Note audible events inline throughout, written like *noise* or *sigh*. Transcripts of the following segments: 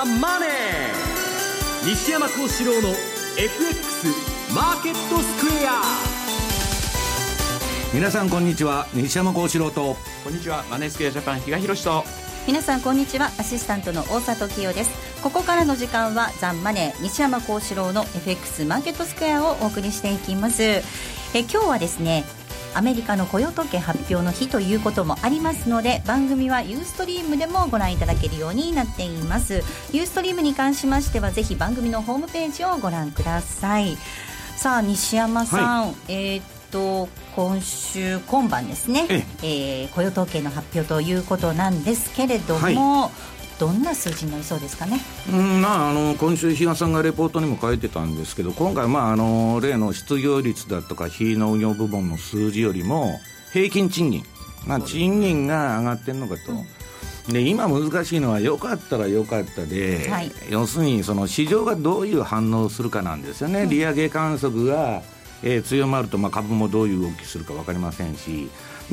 ザ・マネー」西山幸四郎の FX マーケットスクエア。皆さんこんにちは。西山幸四郎と。こんにちは。マネースクエアジャパン比嘉宏と。皆さんこんにちは。アシスタントの大里清です。ここからの時間はザンマネー西山幸四郎の FX マーケットスクエアをお送りしていきます。え今日はですねアメリカの雇用統計発表の日ということもありますので番組はユーストリームでもご覧いただけるようになっています。ユーストリームに関しましてはぜひ番組のホームページをご覧ください。さあ西山さん、はい、えー、っと今週今晩ですね、ええ。ー、雇用統計の発表ということなんですけれども、はいどんな数字になりそうですかね、うんまあ、あの今週、比嘉さんがレポートにも書いてたんですけど、今回、まあ、あの例の失業率だとか非農業部門の数字よりも、平均賃金、まあ、賃金が上がってるのかと。で今難しいのは良かったら良かったで、はい、要するにその市場がどういう反応をするかなんですよね、利上げ観測が、えー、強まると、まあ、株もどういう動きするか分かりませんし、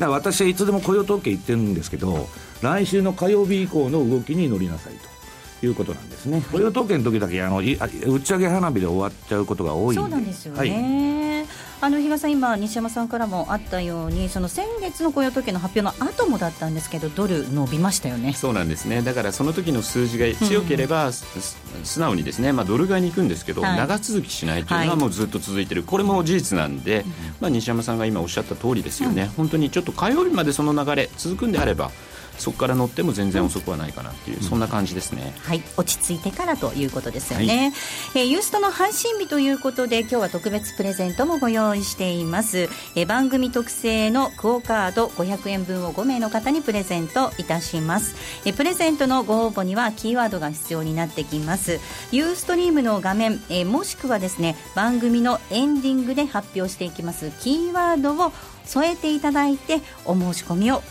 私はいつでも雇用統計言ってるんですけど、来週の火曜日以降の動きに乗りなさいと。いうことなんですね、雇用統計の時だけあの打ち上げ花火で終わっちゃうことが多いそうなんですよね、はい。あの比嘉さん、今、西山さんからもあったように、その先月の雇用統計の発表の後もだったんですけど、ドル伸びましたよね。そうなんですね、だからその時の数字が強ければ、うん、素直にですね、まあ、ドル買いに行くんですけど、はい、長続きしないというのはもうずっと続いてる、これも事実なんで、まあ、西山さんが今おっしゃった通りですよね、うん、本当にちょっと火曜日までその流れ、続くんであれば。そこから乗っても全然遅くはないかなっていう、うん、そんな感じですね。はい。落ち着いてからということですよね、はい、えー、ユーストの配信日ということで今日は特別プレゼントもご用意しています、えー、番組特製のクオカード500円分を5名の方にプレゼントいたします、えー、プレゼントのご応募にはキーワードが必要になってきます。ユーストリームの画面、えー、もしくはですね番組のエンディングで発表していきますキーワードを添えていただいてお申し込みを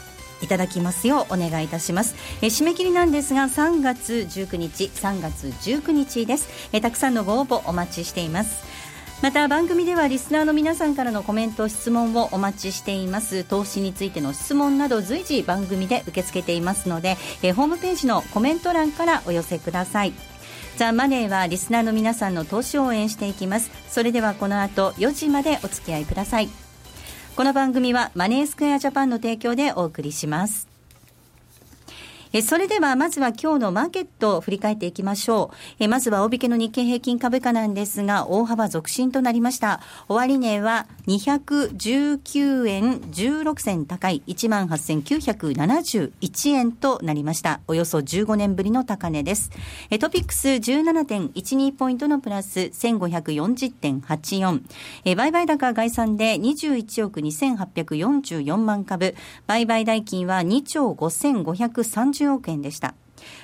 いただきますようお願いいたします、え締め切りなんですが3月19日3月19日です。えたくさんのご応募お待ちしています。また番組ではリスナーの皆さんからのコメント質問をお待ちしています。投資についての質問など随時番組で受け付けていますのでえホームページのコメント欄からお寄せください。ザ・マネーはリスナーの皆さんの投資を応援していきます。それではこの後4時までお付き合いください。この番組はマネースクエアジャパンの提供でお送りします。えそれではまずは今日のマーケットを振り返っていきましょう。えまずは大引けの日経平均株価なんですが、大幅続伸となりました。終値は219円16銭高い18,971円となりました。およそ15年ぶりの高値です。えトピックス17.12ポイントのプラス1540.84。え売買高概算で21億2844万株。売買代金は2兆5530 30億円でした。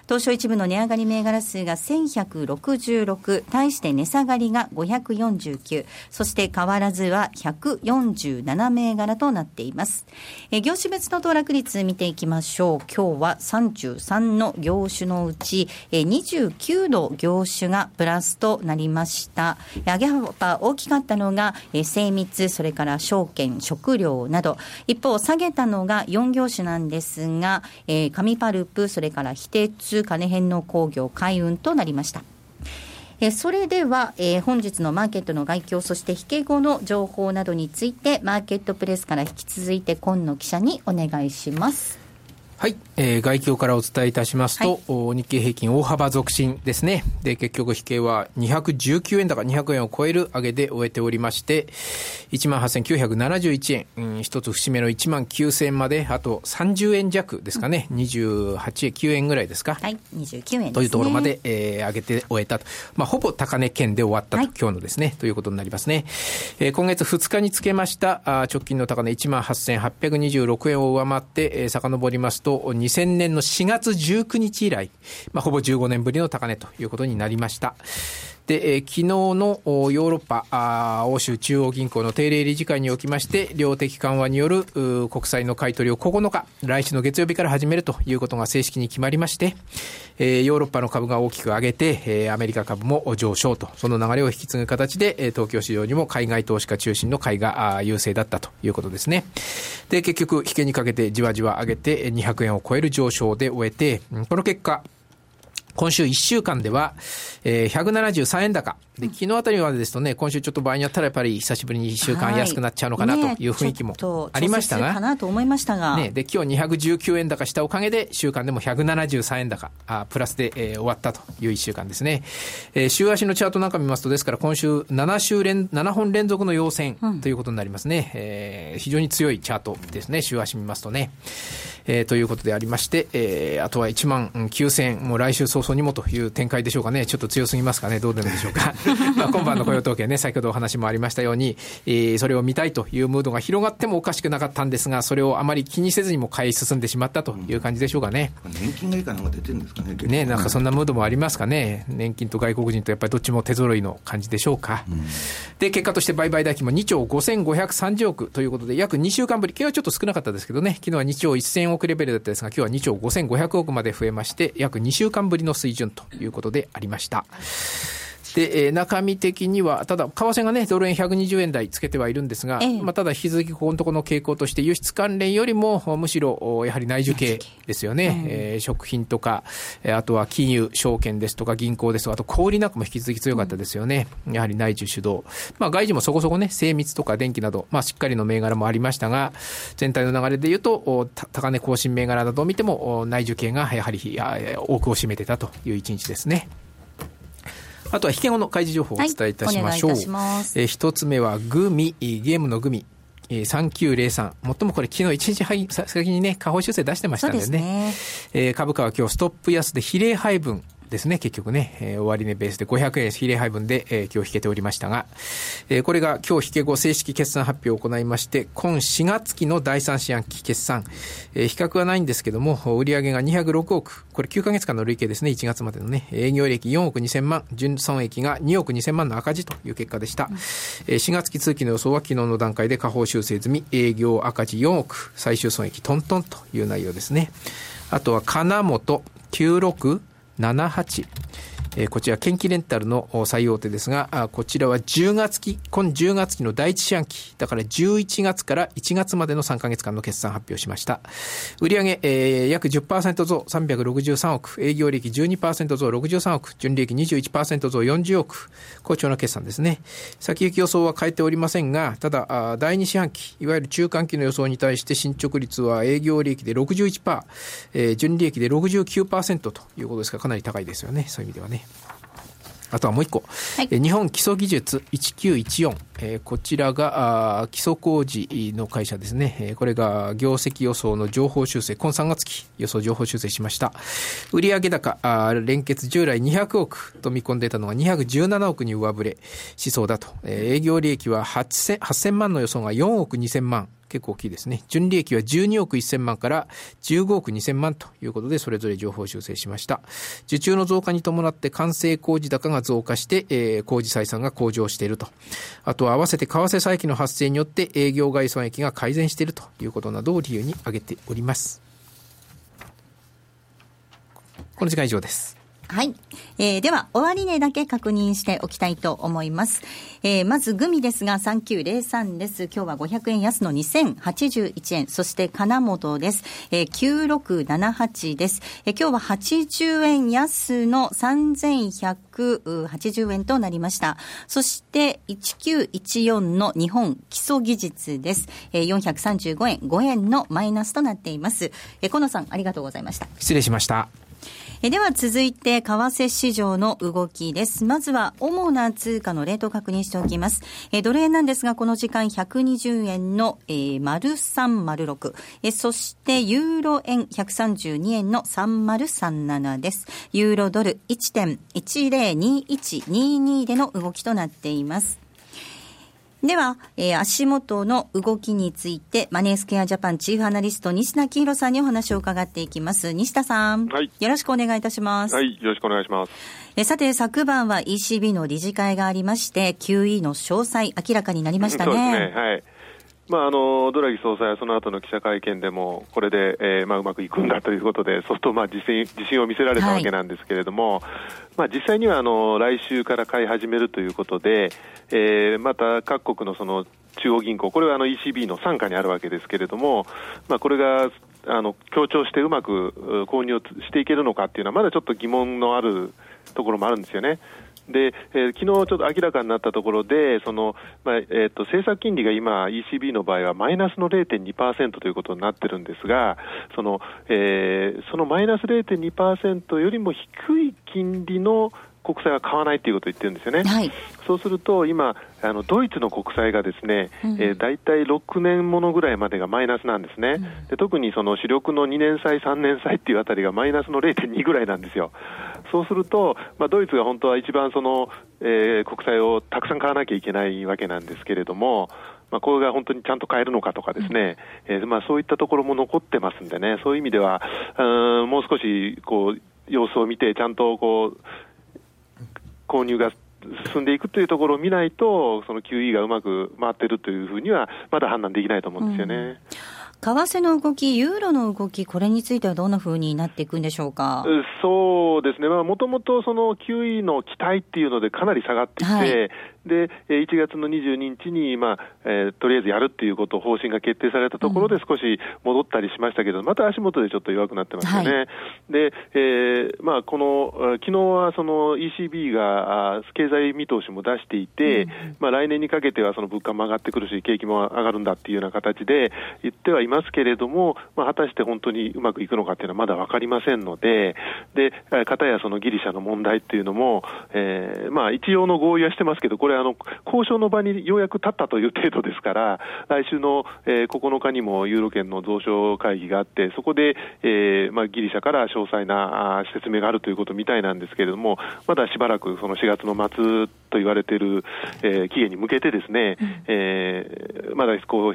東証一部の値上がり銘柄数が1166、対して値下がりが549、そして変わらずは147銘柄となっています。え業種別の騰落率見ていきましょう。今日は33の業種のうち、え29の業種がプラスとなりました。上げ幅大きかったのが、え精密、それから証券、食料など、一方下げたのが4業種なんですが、えー、紙パルプ、それから非鉄、金編の工業、海運となりました。えそれでは、えー、本日のマーケットの概況、そして引け後の情報などについて、マーケットプレスから引き続いて、今野記者にお願いします。はい、えー、外況からお伝えいたしますと、はい、日経平均大幅続伸ですね。で、結局、引けは219円高200円を超える上げで終えておりまして、18,971円、うん、一つ節目の1万9000円まで、あと30円弱ですかね、うん、28円、9円ぐらいですか。はい、29円、ね、というところまで、えー、上げて終えたと。まあ、ほぼ高値圏で終わったと、はい、今日のですね、ということになりますね。えー、今月2日につけましたあ直近の高値18,826円を上回って、えー、遡りますと、と2000年の4月19日以来、まあ、ほぼ15年ぶりの高値ということになりました。で、えー、昨日のヨーロッパあ、欧州中央銀行の定例理事会におきまして、量的緩和による国債の買い取りを9日、来週の月曜日から始めるということが正式に決まりまして、えー、ヨーロッパの株が大きく上げて、えー、アメリカ株も上昇と、その流れを引き継ぐ形で、えー、東京市場にも海外投資家中心の買いが優勢だったということですね。で、結局、引けにかけてじわじわ上げて200円を超える上昇で終えて、この結果、今週1週間では、えー、173円高。で、昨日あたりまでですとね、今週ちょっと場合によったらやっぱり久しぶりに1週間安くなっちゃうのかなという雰囲気もありましたが。ね、かなと思いましたが。ね、で、今日219円高したおかげで、週間でも173円高、あプラスで、えー、終わったという1週間ですね。えー、週足のチャートなんか見ますと、ですから今週7週連、7本連続の陽線ということになりますね。うん、えー、非常に強いチャートですね、週足見ますとね。えー、ということでありまして、えー、あとは1万9000円、もう来週早々にもという展開でしょうかね、ちょっと強すぎますかね、どうでもでしょうか。*laughs* まあ今晩の雇用統計ね、先ほどお話もありましたように、えー、それを見たいというムードが広がってもおかしくなかったんですが、それをあまり気にせずにも買い進んでしまったという感じでしょうかね。年金がいいかなんか出てるんですかね。ね、なんかそんなムードもありますかね。年金と外国人とやっぱりどっちも手揃いの感じでしょうか。うん、で、結果として売買代金も2兆5530億ということで、約2週間ぶり、今日はちょっと少なかったですけどね、昨日は2兆1000億レベルだったですが、今日は2兆5500億まで増えまして、約2週間ぶりの水準ということでありました。で、えー、中身的には、ただ、為替がね、ドル円120円台つけてはいるんですが、ええ、まあ、ただ引き続きここのところの傾向として、輸出関連よりも、むしろ、やはり内需系ですよね。うん、えー、食品とか、あとは金融、証券ですとか、銀行ですとか、あと小売なんかも引き続き強かったですよね。うん、やはり内需主導。まあ、外需もそこそこね、精密とか電気など、まあ、しっかりの銘柄もありましたが、全体の流れでいうと、高値更新銘柄などを見ても、内需系がやはり多くを占めてたという一日ですね。あとは引け後の開示情報をお伝えいたしましょう。はい、え一つ目はグミ、ゲームのグミ。3903。もっともこれ昨日一日先にね、下方修正出してましたんでね。でねえー、株価は今日ストップ安で比例配分ですね、結局ね、えー、終値ベースで500円比例配分で、えー、今日引けておりましたが、えー、これが今日引け後正式決算発表を行いまして、今4月期の第3四半期決算、えー、比較はないんですけども、売上が206億、これ9ヶ月間の累計ですね、1月までのね、営業利益4億2000万、純損益が2億2000万の赤字という結果でした。うん、えー、4月期通期の予想は昨日の段階で下方修正済み、営業赤字4億、最終損益トントンという内容ですね。あとは金本96 78えー、こちら、研機レンタルの最大手ですが、こちらは10月期、今10月期の第一四半期、だから11月から1月までの3か月間の決算発表しました。売上、えー、約10%増363億、営業利益12%増63億、純利益21%増40億、好調な決算ですね。先行き予想は変えておりませんが、ただ、第二四半期、いわゆる中間期の予想に対して進捗率は営業利益で61%、えー、純利益で69%ということですから、かなり高いですよね、そういう意味ではね。あとはもう一個、はい、日本基礎技術1914、えー、こちらがあ基礎工事の会社ですね、えー、これが業績予想の情報修正、今3月期予想情報修正しました。売上高、あ連結従来200億と見込んでいたのが217億に上振れしそうだと。えー、営業利益は 8000, 8000万の予想が4億2000万。結構大きいですね。純利益は12億1000万から15億2000万ということで、それぞれ情報修正しました。受注の増加に伴って完成工事高が増加して、えー、工事採算が向上していると。あとは合わせて為替差益の発生によって営業外損益が改善しているということなどを理由に挙げております。この時間以上です。はい。えー、では、終値だけ確認しておきたいと思います。えー、まず、グミですが、3903です。今日は500円安の2081円。そして、金本です。えー、9678です。えー、今日は80円安の3180円となりました。そして、1914の日本基礎技術です。えー、435円、5円のマイナスとなっています。えー、河野さん、ありがとうございました。失礼しました。えでは続いて、為替市場の動きです。まずは、主な通貨のレートを確認しておきます。えドル円なんですが、この時間120円の、えー、丸306。えそして、ユーロ円132円の3037です。ユーロドル1.102122での動きとなっています。では、えー、足元の動きについて、マネースケアジャパンチーフアナリスト、西田清弘さんにお話を伺っていきます。西田さん。はい。よろしくお願いいたします。はい。よろしくお願いします。えさて、昨晩は ECB の理事会がありまして、QE の詳細、明らかになりましたね。そうですね。はい。まあ、あのドラギ総裁はその後の記者会見でも、これで、えーまあ、うまくいくんだということで、そうするとまあ自信自信を見せられたわけなんですけれども、はい、まあ、実際にはあの来週から買い始めるということで、えー、また各国のその中央銀行、これはあの ECB の傘下にあるわけですけれども、まあ、これがあの強調してうまく購入していけるのかっていうのは、まだちょっと疑問のあるところもあるんですよね。で、えー、昨日ちょっと明らかになったところで、そのまあえーと、政策金利が今、ECB の場合はマイナスの0.2%ということになってるんですが、その,、えー、そのマイナス0.2%よりも低い金利の国債は買わないということを言ってるんですよね。はい、そうすると今あのドイツの国債がですね、うん、えー、大体6年ものぐらいまでがマイナスなんですね。うん、で特にその主力の2年債、3年債っていうあたりがマイナスの0.2ぐらいなんですよ。そうすると、まあ、ドイツが本当は一番その、えー、国債をたくさん買わなきゃいけないわけなんですけれども、まあ、これが本当にちゃんと買えるのかとかですね、うん、えー、まあ、そういったところも残ってますんでね、そういう意味では、うんもう少しこう様子を見て、ちゃんとこう購入が進んでいくというところを見ないと、その QE がうまく回ってるというふうには、まだ判断できないと思うんですよね。うん為替の動き、ユーロの動き、これについてはどんなふうになっていくんでしょうか？そうですね、もともとその QE の期待っていうので、かなり下がってきて、はい、で、1月の22日に、まあえー、とりあえずやるっていうこと、方針が決定されたところで少し戻ったりしましたけど、うん、また足元でちょっと弱くなってますよね。はい、で、えー、まあ、この、昨日はその ECB が経済見通しも出していて、うん、まあ、来年にかけてはその物価も上がってくるし、景気も上がるんだっていうような形で言ってはいますけれども、まあ、果たして本当にうまくいくのかっていうのはまだ分かりませんので、で、かたやそのギリシャの問題っていうのも、えー、まあ、一応の合意はしてますけど、これれあの、交渉の場にようやく立ったという程度ですから、来週の、えー、9日にもユーロ圏の増床会議があって、そこで、えーまあ、ギリシャから詳細な説明があるということみたいなんですけれども、まだしばらくその4月の末と言われている、えー、期限に向けてですね、うん、えー、まだこう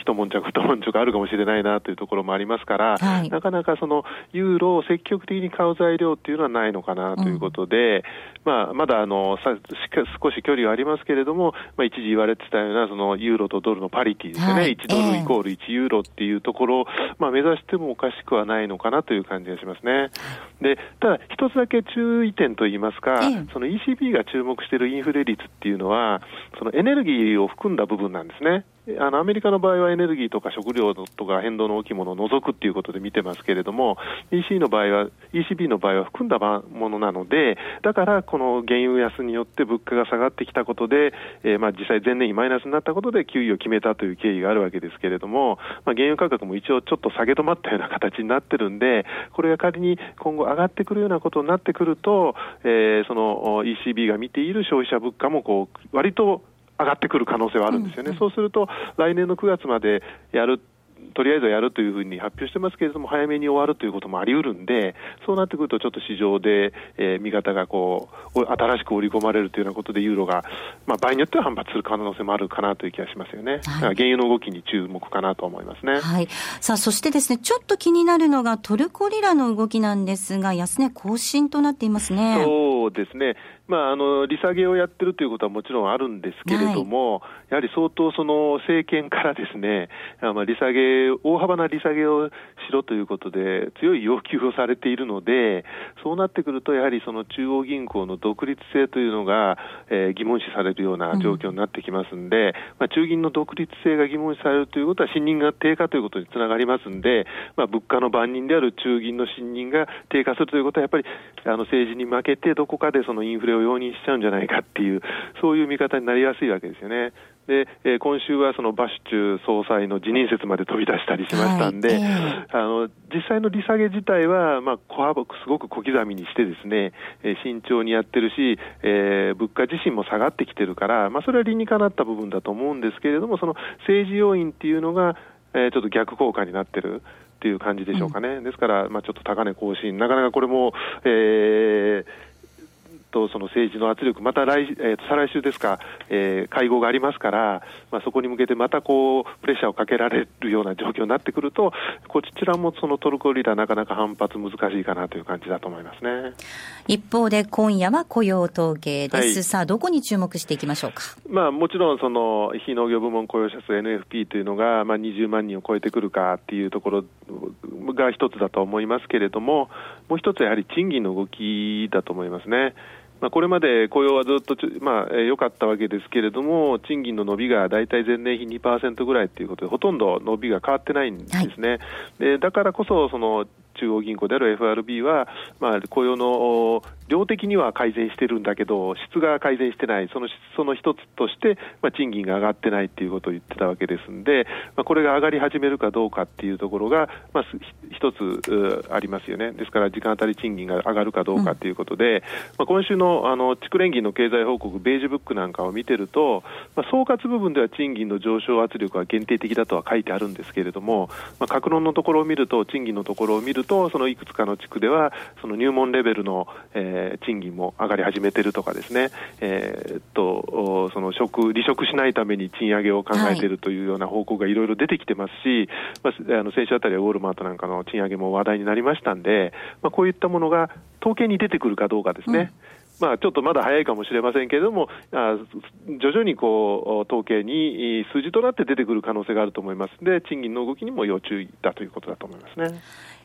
一悶着、二悶着あるかもしれないなというところもありますから、はい、なかなかそのユーロを積極的に買う材料っていうのはないのかなということで、うん、まあ、まだあのさ少し距離はありますけれども、まあ、一時言われてたようなそのユーロとドルのパリティですよね、はい、1ドルイコール1ユーロっていうところを、まあ、目指してもおかしくはないのかなという感じがしますね。でただ、一つだけ注意点といいますか、その ECB が注目しているインフレ率っていうのは、そのエネルギーを含んだ部分なんですね。あのアメリカの場合はエネルギーとか食料とか変動の大きいものを除くっていうことで見てますけれども、EC の場合は、ECB の場合は含んだものなので、だからこの原油安によって物価が下がってきたことで、えー、まあ実際前年にマイナスになったことで給与を決めたという経緯があるわけですけれども、まあ、原油価格も一応ちょっと下げ止まったような形になってるんで、これが仮に今後上がってくるようなことになってくると、えー、その ECB が見ている消費者物価もこう割と上がってくる可能性はあるんですよね、うんうん、そうすると来年の9月までやるとりあえずやるというふうに発表してますけれども、早めに終わるということもあり得るんで、そうなってくると、ちょっと市場で、えー、見方がこう新しく織り込まれるというようなことで、ユーロが、まあ、場合によっては反発する可能性もあるかなという気がしますよね、はい、原油の動きに注目かなと思いますね、はい、さあそしてですね、ちょっと気になるのが、トルコリラの動きなんですが、安値更新となっていますね。そうですねまあ、あの利下げをやってるということはもちろんあるんですけれども、はい、やはり相当、その政権からですね、まあ、利下げ、大幅な利下げをしろということで、強い要求をされているので、そうなってくると、やはりその中央銀行の独立性というのが、えー、疑問視されるような状況になってきますんで、うん、まあ、中銀の独立性が疑問視されるということは、信任が低下ということにつながりますんで、まあ、物価の番人である中銀の信任が低下するということは、やっぱりあの政治に負けて、どこかでそのインフレをを容認しちゃうんじゃないかっていう、そういう見方になりやすいわけですよね。で、えー、今週はそのバシュチュ総裁の辞任説まで飛び出したりしましたんで、はいえー、あの実際の利下げ自体は、まあ、小幅すごく小刻みにしてですね、えー、慎重にやってるし、えー、物価自身も下がってきてるから、まあ、それは理にかなった部分だと思うんですけれども、その政治要因っていうのが、えー、ちょっと逆効果になってる。っていう感じでしょうかね、うん、ですから、まあ、ちょっと高値更新、なかなかこれも、えー、とその政治の圧力、また来、えー、と再来週ですか、えー、会合がありますから、まあ、そこに向けてまたこうプレッシャーをかけられるような状況になってくると、こちらもそのトルコリラ、なかなか反発難しいかなという感じだと思いますね。一方で、今夜は雇用統計です、はい、さあ、どこに注目していきましょうか、まあ、もちろんその非農業部門雇用者数 NFP というのが、まあ、20万人を超えてくるかっていうところが一つだと思いますけれども、もう一つはやはり賃金の動きだと思いますね。まあ、これまで雇用はずっとまあ、良かったわけですけれども、賃金の伸びが大体前年比2%ぐらいということで、ほとんど伸びが変わってないんですね。はい、でだからこそその中央銀行である FRB は、まあ、雇用の量的には改善してるんだけど、質が改善してない、そのその一つとして、まあ、賃金が上がってないっていうことを言ってたわけですんで、まあ、これが上がり始めるかどうかっていうところが、まあ、一つありますよね、ですから時間当たり賃金が上がるかどうかということで、うん、まあ、今週のあの地区連銀の経済報告、ベージュブックなんかを見てると、まあ、総括部分では賃金の上昇圧力は限定的だとは書いてあるんですけれども、まあ、格論のところを見ると、賃金のところを見ると、そのいくつかの地区では、その入門レベルの、えー、賃金も上がり始めてるとかですね、えー、っとその職離職しないために賃上げを考えているというような報告がいろいろ出てきてますし、はい、まあ、あの先週あたりはウォールマートなんかの賃上げも話題になりましたんで、まあ、こういったものが統計に出てくるかどうかですね。うんまあ、ちょっとまだ早いかもしれませんけれども、あ徐々にこう統計に数字となって出てくる可能性があると思いますので、賃金の動きにも要注意だということだと思いますね。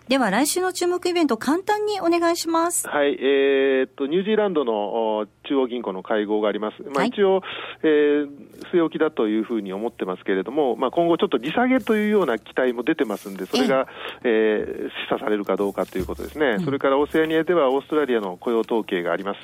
では来週の注目イベント、簡単にお願いします。はい、えー、っと、ニュージーランドの中央銀行の会合があります。まあ、一応、はい、えー、据え置きだというふうに思ってますけれども、まあ、今後ちょっと利下げというような期待も出てますんで、それが、えー、示唆されるかどうかということですね。うん、それからオセアニアではオーストラリアの雇用統計があります。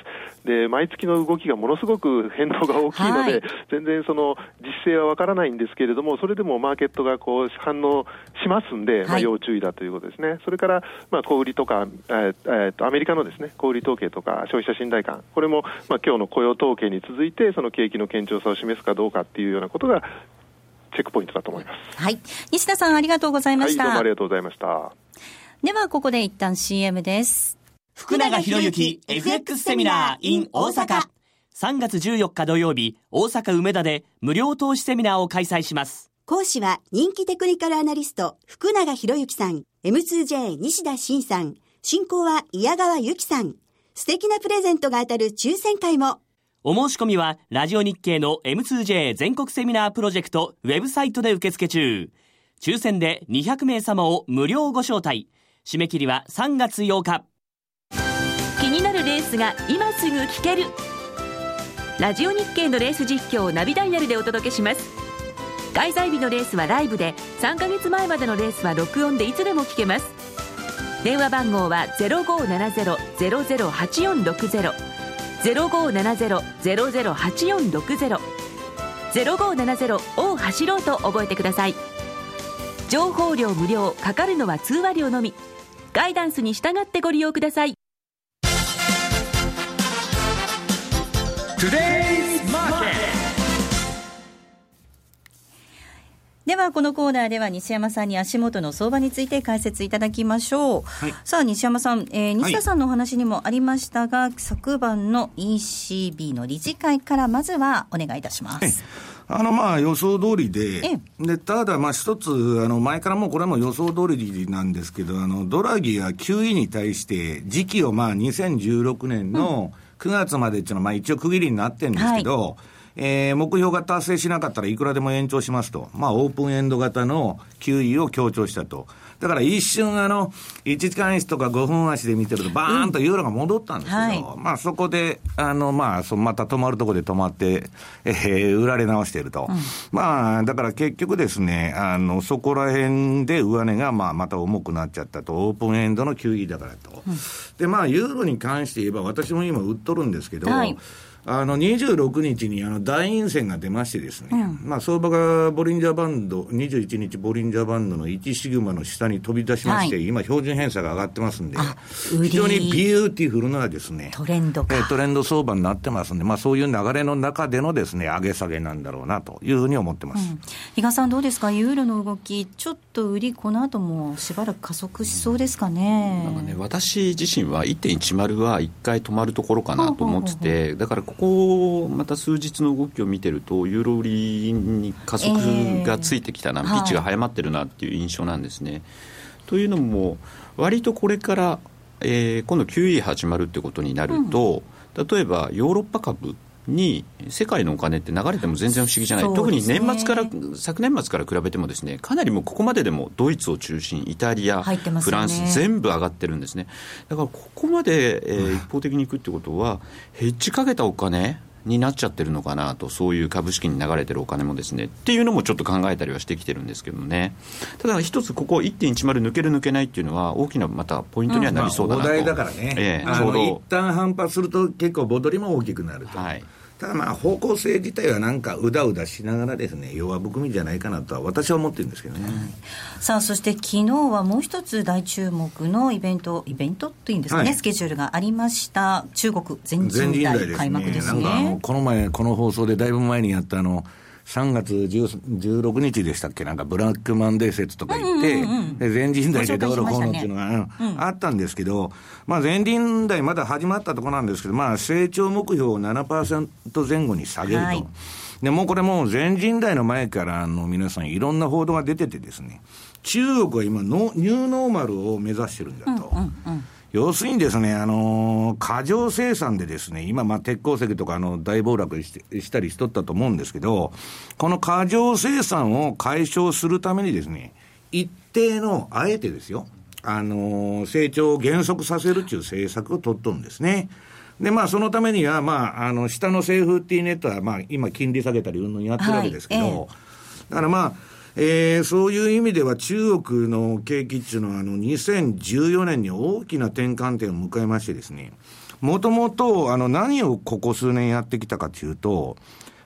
で、毎月の動きがものすごく変動が大きいので、はい、全然その実勢はわからないんですけれども、それでもマーケットがこう反応しますんで、まあ、要注意だということですね。それから、まあ、小売りとか、えー、とアメリカのですね小売統計とか消費者信頼感、これも、まあ今日の雇用統計に続いて、その景気の堅調さを示すかどうかっていうようなことが、チェックポイントだと思います。はい。西田さん、ありがとうございました。はい、どうもありがとうございました。では、ここで一旦 CM です。福永博之 FX セミナー in 大阪。3月14日土曜日、大阪梅田で無料投資セミナーを開催します。講師は人気テクニカルアナリスト、福永博之さん、M2J 西田慎さん、進行は矢川由紀さん。素敵なプレゼントが当たる抽選会も。お申し込みは、ラジオ日経の M2J 全国セミナープロジェクトウェブサイトで受付中。抽選で200名様を無料ご招待。締め切りは3月8日。気になるレースが今すぐ聞ける。ラジオ日経のレース実況をナビダイヤルでお届けします。開催日のレースはライブで、3ヶ月前までのレースは録音でいつでも聞けます。電話番号は0570-008460 0570-008460 0570を走ろうと覚えてください情報量無料かかるのは通話料のみガイダンスに従ってご利用ください Today! ではこのコーナーでは西山さんに足元の相場について解説いただきましょう、はい、さあ西山さん、えー、西田さんのお話にもありましたが、はい、昨晩の ECB の理事会からまずはお願いいたします。あのまあ予想通りで、でただ、まあ一つ、あの前からもうこれはもう予想通りなんですけど、あのドラギが QE に対して、時期をまあ2016年の9月までっていうのは、まあ一応区切りになってるんですけど、はいえー、目標が達成しなかったらいくらでも延長しますと。まあ、オープンエンド型の QE を強調したと。だから一瞬あの、1時間足とか5分足で見てると、バーンとユーロが戻ったんですけど、うんはい、まあそこで、あの、まあ、そまた止まるところで止まって、えー、売られ直していると。うん、まあ、だから結局ですね、あの、そこら辺で上値が、まあ、また重くなっちゃったと。オープンエンドの QE だからと。うん、で、まあ、ユーロに関して言えば、私も今売っとるんですけど、はいあの26日にあの大陰線が出ましてですね、うん、まあ相場がボリンジャーバンド、21日ボリンジャーバンドの1シグマの下に飛び出しまして、はい、今標準偏差が上がってますんで、非常にビューティフルなですね、トレンドトレンド相場になってますんで、まあそういう流れの中でのですね、上げ下げなんだろうなというふうに思ってます。うん、比嘉さんどうですか？ユーロの動き、ちょっと売り、この後もしばらく加速しそうですかね？なんかね、私自身は1.10は1回止まるところかなと思ってて、だからここまた数日の動きを見てると、ユーロ売りに加速がついてきたな、えー、ピッチが早まってるなっていう印象なんですね。というのも、割とこれから、えー、今度 QE 始まるってことになると、うん、例えばヨーロッパ株に世界のお金って流れても全然不思議じゃない、ね、特に年末から昨年末から比べてもですねかなりもうここまででもドイツを中心イタリア、ね、フランス全部上がってるんですね。だからここまで、えー、一方的にいくってことはヘッジかけたお金になっちゃってるのかなと、そういう株式に流れてるお金もですねっていうのもちょっと考えたりはしてきてるんですけどね、ただ一つ、ここ1.10抜ける、抜けないっていうのは、大きなまたポイントにはなりそうだなと、うんまあ、だからね、ええ、ちょうど一旦反発すると、結構、戻りも大きくなると。はいただまあ方向性自体はなんかうだうだしながらですね弱含みじゃないかなとは私は思ってるんですけどね、さあそして昨日はもう一つ大注目のイベントイベントというんですかね、はい、スケジュールがありました。中国全人代開幕ですね。なんかこの前この放送でだいぶ前にやったあの3月16日でしたっけ、なんかブラックマンデー説とか言って、全人代でどうのこうのっていうのが、あったんですけど、まあ、全人代まだ始まったところなんですけど、まあ、成長目標を7%前後に下げると。はい。でもこれもう全人代の前からの皆さんいろんな報道が出ててですね、中国は今のニューノーマルを目指してるんだと。うんうんうん要するにですね、あのー、過剰生産でですね、今、まあ、鉄鉱石とか、あの、大暴落したりしとったと思うんですけど、この過剰生産を解消するためにですね、一定の、あえてですよ、あのー、成長を減速させるという政策を取っとるんですね。で、まあ、そのためには、まあ、あの、下のセーフティーネットは、まあ、今、金利下げたり、うんぬんやってるわけですけど、はいええ、だからまあ、えー、そういう意味では中国の景気っていうのは、あの、2014年に大きな転換点を迎えましてですね、もともと、あの、何をここ数年やってきたかというと、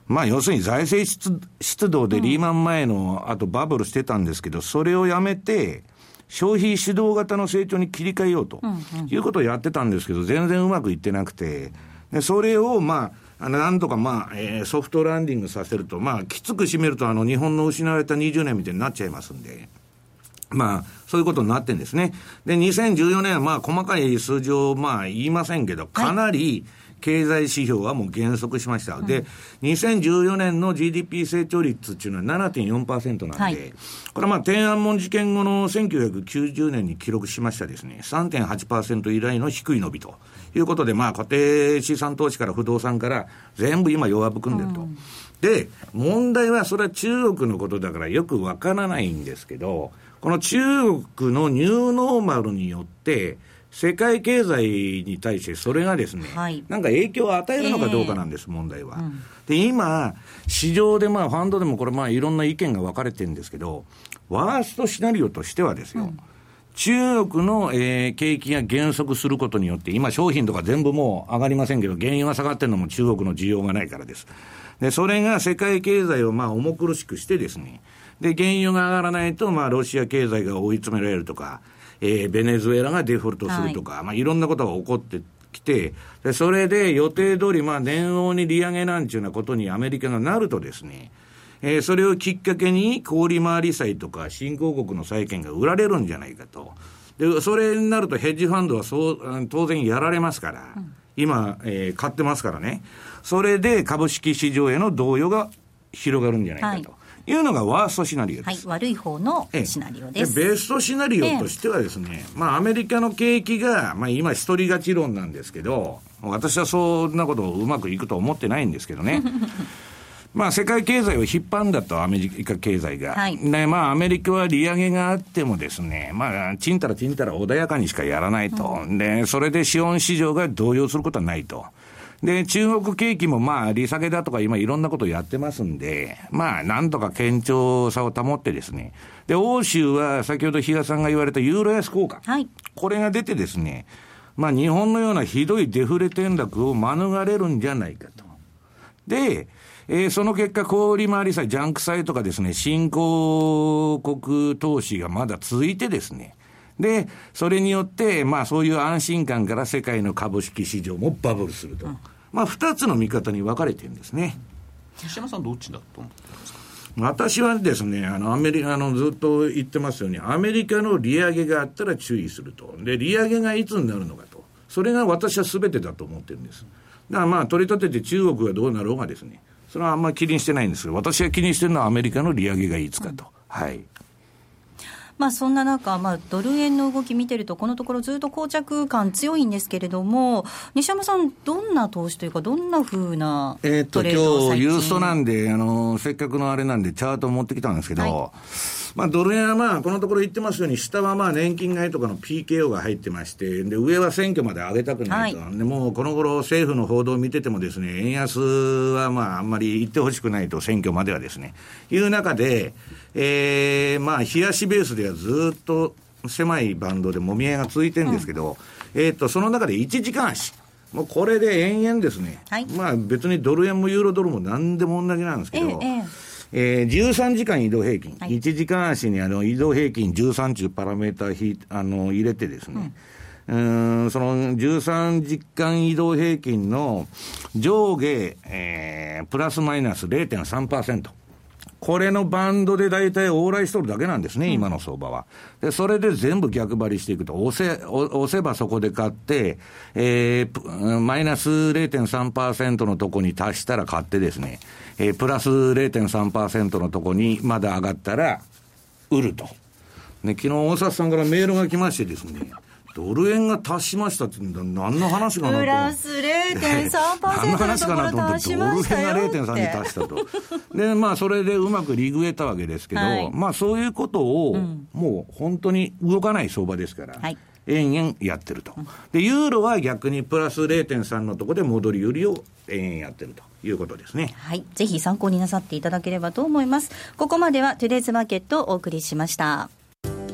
まあ、要するに財政出出動でリーマン前の、あとバブルしてたんですけど、それをやめて、消費主導型の成長に切り替えようと、いうことをやってたんですけど、全然うまくいってなくて、でそれを、まあ、あの、なんとかまあ、えー、ソフトランディングさせると、まあ、きつく締めると、あの、日本の失われた20年みたいになっちゃいますんで、まあ、そういうことになってんですね。で、2014年はまあ、細かい数字をまあ、言いませんけど、かなり、経済指標はもう減速しました。はい、で、2014年の GDP 成長率っていうのは7.4%なんで、はい、これはまあ天安門事件後の1990年に記録しましたですね、3.8%以来の低い伸びと。いうことで、まあ、固定資産投資から不動産から全部今弱含んでると。うん、で、問題はそれは中国のことだからよくわからないんですけど、この中国のニューノーマルによって、世界経済に対してそれがですね、はい、なんか影響を与えるのかどうかなんです、えー、問題は。うん、で、今、市場でまあ、ファンドでもこれまあ、いろんな意見が分かれてるんですけど、ワーストシナリオとしてはですよ、うん中国の、えー、景気が減速することによって、今商品とか全部もう上がりませんけど、原油が下がってるのも中国の需要がないからです。で、それが世界経済をまあ重苦しくしてですね、で、原油が上がらないと、まあロシア経済が追い詰められるとか、えー、ベネズエラがデフォルトするとか、はい、まあいろんなことが起こってきて、で、それで予定通り、まあ年王に利上げなんちゅうなことにアメリカがなるとですね、えー、それをきっかけに小売回り債とか新興国の債券が売られるんじゃないかと。で、それになるとヘッジファンドはそう当然やられますから、うん、今、えー、買ってますからね。それで株式市場への動揺が広がるんじゃないかと。はいいうのがワーストシナリオです。はい、悪い方のシナリオです。ベストシナリオとしてはですね、えまあアメリカの景気が、まあ今一人勝ち論なんですけど、私はそんなことうまくいくと思ってないんですけどね。*laughs* まあ、世界経済を引っ張るんだと、アメリカ経済が。はい、で、まあ、アメリカは利上げがあってもですね、まあ、ちんたらちんたら穏やかにしかやらないと。うん、で、それで資本市場が動揺することはないと。で、中国景気もまあ、利下げだとか今いろんなことをやってますんで、まあ、なんとか堅調さを保ってですね。で、欧州は先ほど比嘉さんが言われたユーロ安効果。はい。これが出てですね、まあ、日本のようなひどいデフレ転落を免れるんじゃないかと。で、えー、その結果、小売回り債、ジャンク債とかですね、新興国投資がまだ続いてですね、で、それによって、まあそういう安心感から世界の株式市場もバブルすると。うん、まあ二つの見方に分かれてるんですね。西山さんどっちだと思ってますか？私はですね、あの、アメリカ、あの、ずっと言ってますように、アメリカの利上げがあったら注意すると。で、利上げがいつになるのかと。それが私は全てだと思ってるんです。だからまあ、取り立てて中国がどうなろうがですね、それはあんまり気にしてないんですけど、私が気にしてるのはアメリカの利上げがいつかと。はい。まあ、そんな中、まあ、ドル円の動き見てると、このところずっと膠着感強いんですけれども、西山さん、どんな投資というか、どんなふうなえー、っと、今日ユーストなんで、あの、せっかくのあれなんで、チャートを持ってきたんですけど、はい、まあ、ドル円はまあ、このところ言ってますように、下はまあ、年金買いとかの PKO が入ってまして、で、上は選挙まで上げたくないと。はい、で、もうこの頃政府の報道を見ててもですね、円安はまあ、あんまり言ってほしくないと、選挙まではですね、いう中で、えー、まあ、冷やしベースではずっと狭いバンドでもみ合いが続いてるんですけど、うん、えっ、と、その中で1時間足。もうこれで延々ですね、はい、まあ別にドル円もユーロドルも何でも同じなんですけど、えええー、13時間移動平均、はい、1時間足にあの移動平均13というパラメーターあの入れてですね、うん、うんその13時間移動平均の上下、えー、プラスマイナス0.3%。これのバンドで大体往来しとるだけなんですね、今の相場は。で、それで全部逆張りしていくと、押せ、押せばそこで買って、えー、マイナス0.3%のとこに達したら買ってですね、えー、プラス0.3%のとこにまだ上がったら、売ると。ね、昨日大札さんからメールが来ましてですね、ドル円が達しましたって何の話かなと。プラス0.3%の話かなと思って、ドル円が0.3に達したと。で、まあ、それでうまくリグえたわけですけど、はい、まあ、そういうことを、うん、もう本当に動かない相場ですから。はい延々やってると。で、ユーロは逆にプラス0.3のところで戻り売りを延々やってるということですね。はい。ぜひ参考になさっていただければと思います。ここまではトゥデイズマーケットをお送りしました。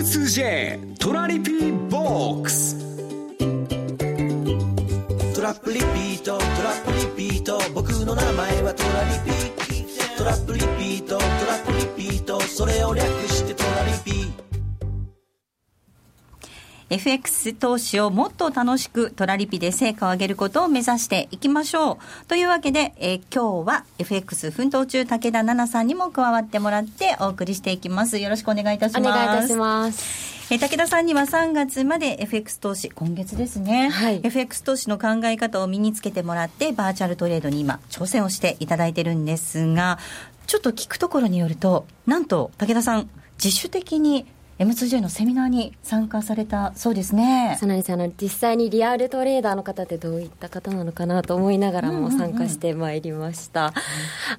M2J トラリピーボックストラップリピートトラップリピート僕の名前はトラリピトラップリピートトラップリピートそれを略して FX 投資をもっと楽しくトラリピで成果を上げることを目指していきましょう。というわけで、えー、今日は FX 奮闘中武田奈々さんにも加わってもらってお送りしていきます。よろしくお願いいたします。お願いいたします。え武田さんには3月まで FX 投資、今月ですね、はい、FX 投資の考え方を身につけてもらって、バーチャルトレードに今、挑戦をしていただいてるんですが、ちょっと聞くところによると、なんと武田さん、自主的に M2J のセミナーに参加されたそうですね。そうなんですあの実際にリアルトレーダーの方ってどういった方なのかなと思いながらも参加してまいりました。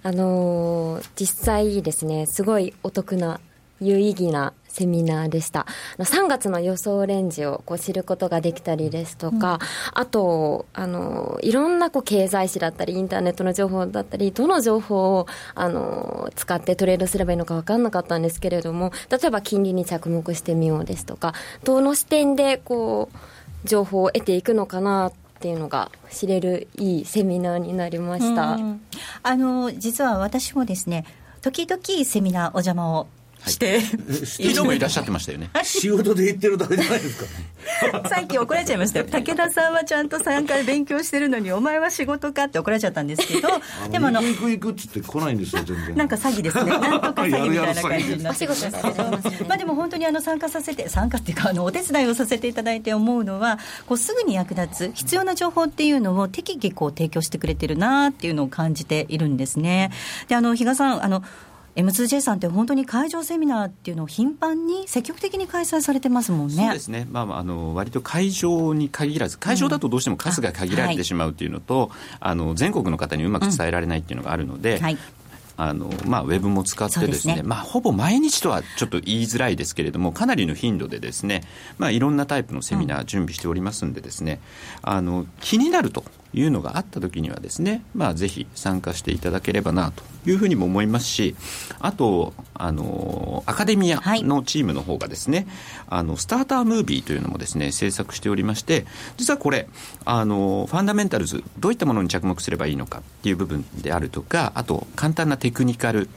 あの実際ですねすごいお得な有意義なセミナーでした。3月の予想レンジをこう知ることができたりですとか、うん、あと、あの、いろんなこう経済誌だったり、インターネットの情報だったり、どの情報を、あの、使ってトレードすればいいのか分かんなかったんですけれども、例えば金利に着目してみようですとか、どの視点でこう、情報を得ていくのかなっていうのが知れるいいセミナーになりました。あの、実は私もですね、時々セミナーお邪魔をして、昨日もいらっしゃってましたよね。仕事で行ってるだけじゃないですか、ね、さっき怒られちゃいましたよ。武田さんはちゃんと3回勉強してるのにお前は仕事かって怒られちゃったんですけどでもあの行く行くっつって来ないんですよ全然。なんか詐欺ですね。なんとか詐欺みたいな感じになってます。まあでも本当にあの参加させて参加っていうかあのお手伝いをさせていただいて思うのはこうすぐに役立つ必要な情報っていうのを適宜こう提供してくれてるなっていうのを感じているんですね。であの比嘉さんあの M2J さんって本当に会場セミナーっていうのを頻繁に積極的に開催されてますもんね。そうですね。まあ、あの割と会場に限らず、会場だとどうしても数が限られてしまうっていうのと、うんはい、あの全国の方にうまく伝えられないっていうのがあるので、うん。はい、あの、まあ、ウェブも使ってですね、ね。まあ、ほぼ毎日とはちょっと言いづらいですけれども、かなりの頻度でですね、まあ、いろんなタイプのセミナー準備しておりますんでですね、あの、気になるというのがあった時にはですね、まあ、ぜひ参加していただければなというふうにも思いますし、あと、あの、アカデミアのチームの方がですね、あの、スタータームービーというのもですね、制作しておりまして、実はこれ、あの、ファンダメンタルズ、どういったものに着目すればいいのかっていう部分であるとか、あと、簡単なテクニカル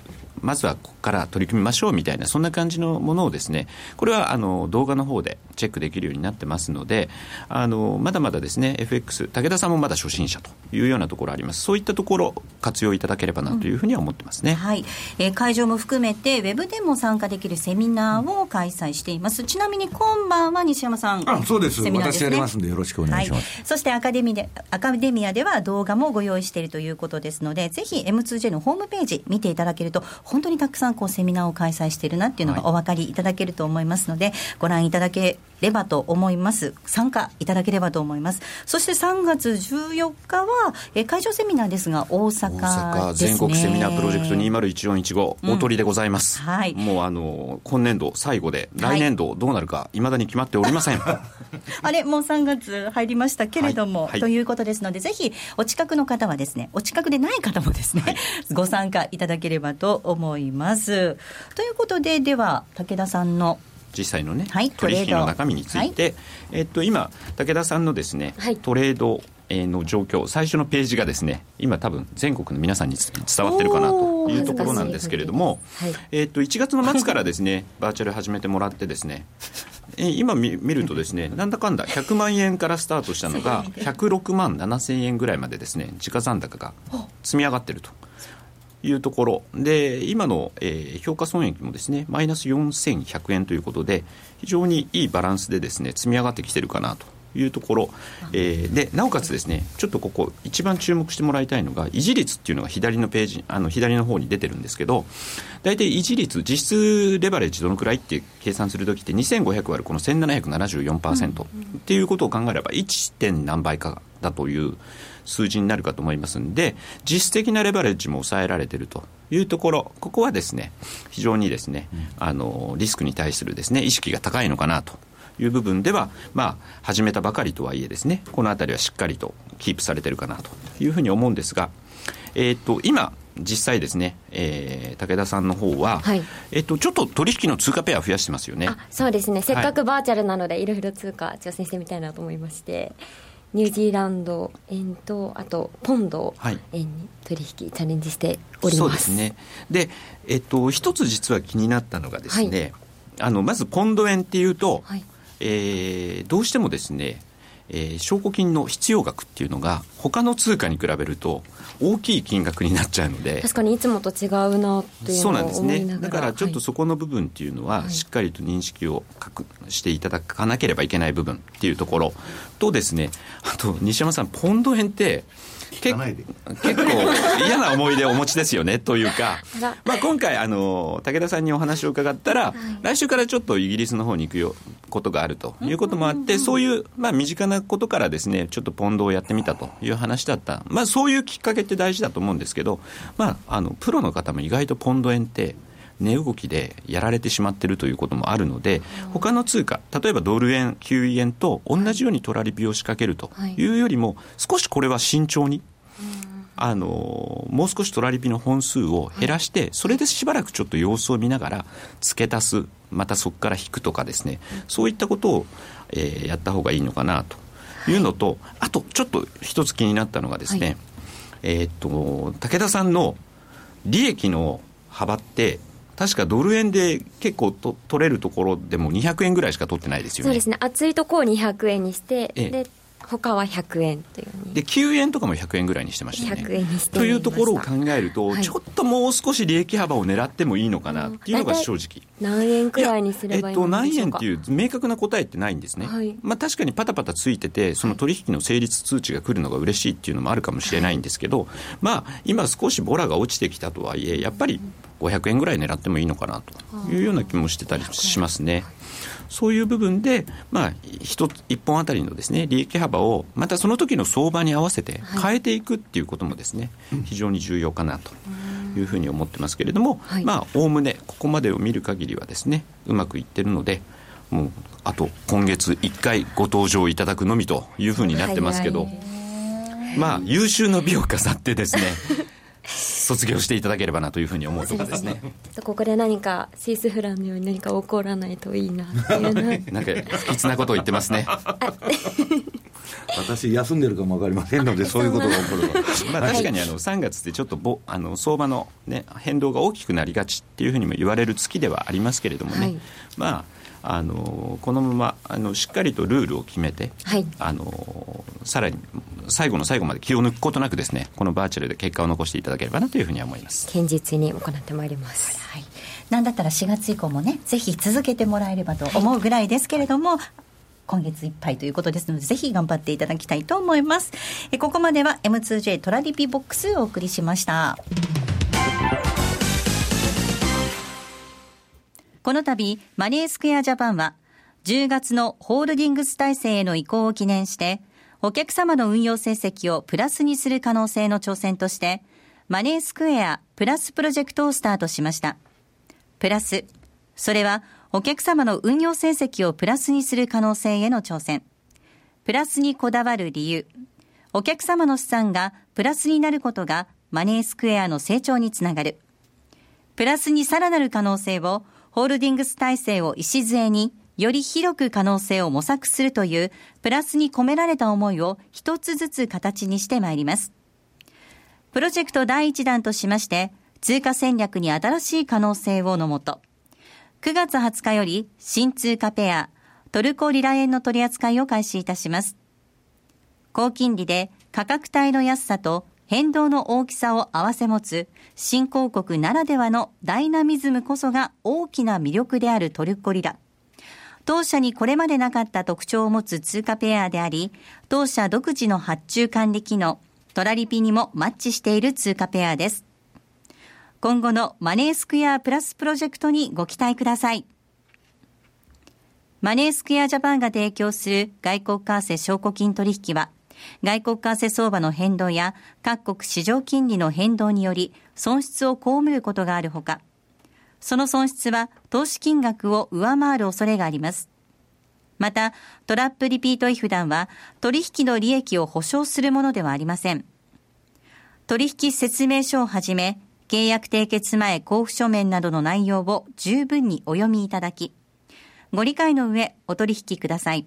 まずはここから取り組みましょうみたいなそんな感じのものをですねこれはあの動画の方でチェックできるようになってますのであのまだまだですね FX 武田さんもまだ初心者というようなところあります。そういったところ活用いただければなというふうには思ってますね、はい、えー会場も含めてウェブでも参加できるセミナーを開催しています。ちなみに今晩は西山さんあそうです。セミナー私やりますんでよろしくお願いします、はい、そしてアカデミーでアカデミアでは動画もご用意しているということですのでぜひ M2J のホームページ見ていただけると本当にたくさんこうセミナーを開催しているなっていうのがお分かりいただけると思いますので、ご覧いただければと思います。参加いただければと思います。そして3月14日は、えー会場セミナーですが大阪大阪ですね。全国セミナープロジェクト201415、うん。大鳥でございます、はい。もうあの今年度最後で来年度どうなるかいまだに決まっておりません、*laughs* あれ、もう3月入りましたけれども、はい。はい。ということですので、ぜひお近くの方はですね、お近くでない方もですね、ご参加いただければと思います。ということで、では、武田さんの実際のね、はい取引の中身について、えっと、今武田さんのですね、トレードえーの状況最初のページがですね今多分全国の皆さんに伝わってるかなというところなんですけれども、えっと1月の末からですね *laughs* バーチャル始めてもらってですねえー今見見るとですね *laughs* なんだかんだ100万円からスタートしたのが106万7千円ぐらいまでですね時価残高が積み上がってるというところで今の、えー評価損益もですねマイナス4100円ということで非常にいいバランスでですね積み上がってきてるかなというところ、えーでなおかつですねちょっとここ一番注目してもらいたいのが維持率っていうのが左のページあの左の方に出てるんですけど大体維持率実質レバレッジどのくらいって計算するときって2500割るこの1774%っていうことを考えれば 1. 点何倍かだという数字になるかと思いますんで実質的なレバレッジも抑えられていると。いうところ。ここはですね非常にですね、あのリスクに対するですね意識が高いのかなと。いう部分では、まあ、始めたばかりとはいえですねこの辺りはしっかりとキープされてるかなと。いうふうに思うんですが、えー、と今実際ですね、えー武田さんの方は、はい。えっとちょっと取引の通貨ペア増やしてますよね。そうですね。せっかくバーチャルなのでいろいろ通貨挑戦してみたいなと思いましてニュージーランド円とあとポンド円に取引チャレンジしておりそうまですすね。で、えっと、一つ実は気になったのがですね、あの、まずポンド円っていうと、えーどうしてもですね、えー証拠金の必要額っていうのが他の通貨に比べると大きい金額になっちゃうので確かにいつもと違うなっていうそうなんですね。だからちょっとそこの部分っていうのはしっかりと認識を確していただかなければいけない部分っていうところとですねあと西山さんポンド円って結結構嫌な思い出をお持ちですよねというか、まあ、今回あの武田さんにお話を伺ったら、来週からちょっとイギリスの方に行くよことがあるということもあって、そういう、まあ、身近なことからですねちょっとポンドをやってみたという話だった、まあ、そういうきっかけって大事だと思うんですけど、まあ、あのプロの方も意外とポンド円って値動きでやられてしまっているということもあるので他の通貨例えばドル円キウイ円と同じようにトラリピを仕掛けるとい。うよりも少しこれは慎重にあのもう少しトラリピの本数を減らして、それでしばらくちょっと様子を見ながら付け足すまたそこから引くとかですね。そういったことを、えーやった方がいいのかなと。い。うのと、あとちょっと一つ気になったのがですね、えーっと武田さんの利益の幅って確かドル円で結構と取れるところでも200円ぐらいしか取ってないですよね。そうですね。熱いとこを200円にして、ええ。で他は100円というで9円とかも100円ぐらいにしてましたよね。100円にしてというところを考えると、はい。ちょっともう少し利益幅を狙ってもいいのかなっていうのが正直。何円くらいにすればいいえっと、のでしょうか、何円っていう明確な答えってないんですね、はい。まあ、確かにパタパタついててその取引の成立通知が来るのが嬉しいっていうのもあるかもしれないんですけど、まあ、今少しボラが落ちてきたとはいえやっぱり500円ぐらい狙ってもいいのかなというような気もしてたりしますね。そういう部分で、まあ、一つ一本あたりのですね利益幅をまたその時の相場に合わせて変えていくっていうこともですね、非常に重要かなというふうに思ってますけれども、はい、まあおおむねここまでを見る限りはですねうまくいってるのでもうあと今月1回ご登場いただくのみというふうになってますけど、まあ優秀の美を飾ってですね *laughs* 卒業していただければなというふうに思うところですね。ここで何かスイスフランのように何か起こらないといいなっていうなんか不吉なことを言ってますね。私休んでるかも分かりませんのでそういうことが起こるまあ確かにあの3月ってちょっとぼあの相場の、ね、変動が大きくなりがちっていうふうにも言われる月ではありますけれどもね、はい、まああのこのままあのしっかりとルールを決めて、はい、あのさらに最後の最後まで気を抜くことなくですねこのバーチャルで結果を残していただければなというふうに思います堅実に行ってまいります、はい、なんだったら4月以降もねぜひ続けてもらえればと思うぐらいですけれども、今月いっぱいということですので、ぜひ頑張っていただきたいと思います。えここまでは M2J トラリピボックスをお送りしました。この度、マネースクエアジャパンは、10月のホールディングス体制への移行を記念して、お客様の運用成績をプラスにする可能性の挑戦として、マネースクエアプラスプロジェクトをスタートしました。プラス、それはお客様の運用成績をプラスにする可能性への挑戦。プラスにこだわる理由。お客様の資産がプラスになることがマネースクエアの成長につながる。プラスにさらなる可能性をホールディングス体制を礎に、より広く可能性を模索するという、プラスに込められた思いを一つずつ形にしてまいります。プロジェクト第1弾としまして、通貨戦略に新しい可能性をのもと、9月20日より新通貨ペア、トルコリラ円の取り扱いを開始いたします。高金利で価格帯の安さと変動の大きさを併せ持つ新興国ならではのダイナミズムこそが大きな魅力であるトルコリラ。当社にこれまでなかった特徴を持つ通貨ペアであり、当社独自の発注管理機能、トラリピにもマッチしている通貨ペアです。今後のマネースクエアプラスプロジェクトにご期待ください。マネースクエアジャパンが提供する外国為替証拠金取引は、外国為替相場の変動や各国市場金利の変動により損失を被ることがあるほか、その損失は投資金額を上回る恐れがあります。また、トラップリピート違反団は取引の利益を保証するものではありません。取引説明書をはじめ、契約締結前交付書面などの内容を十分にお読みいただき、ご理解の上お取引ください。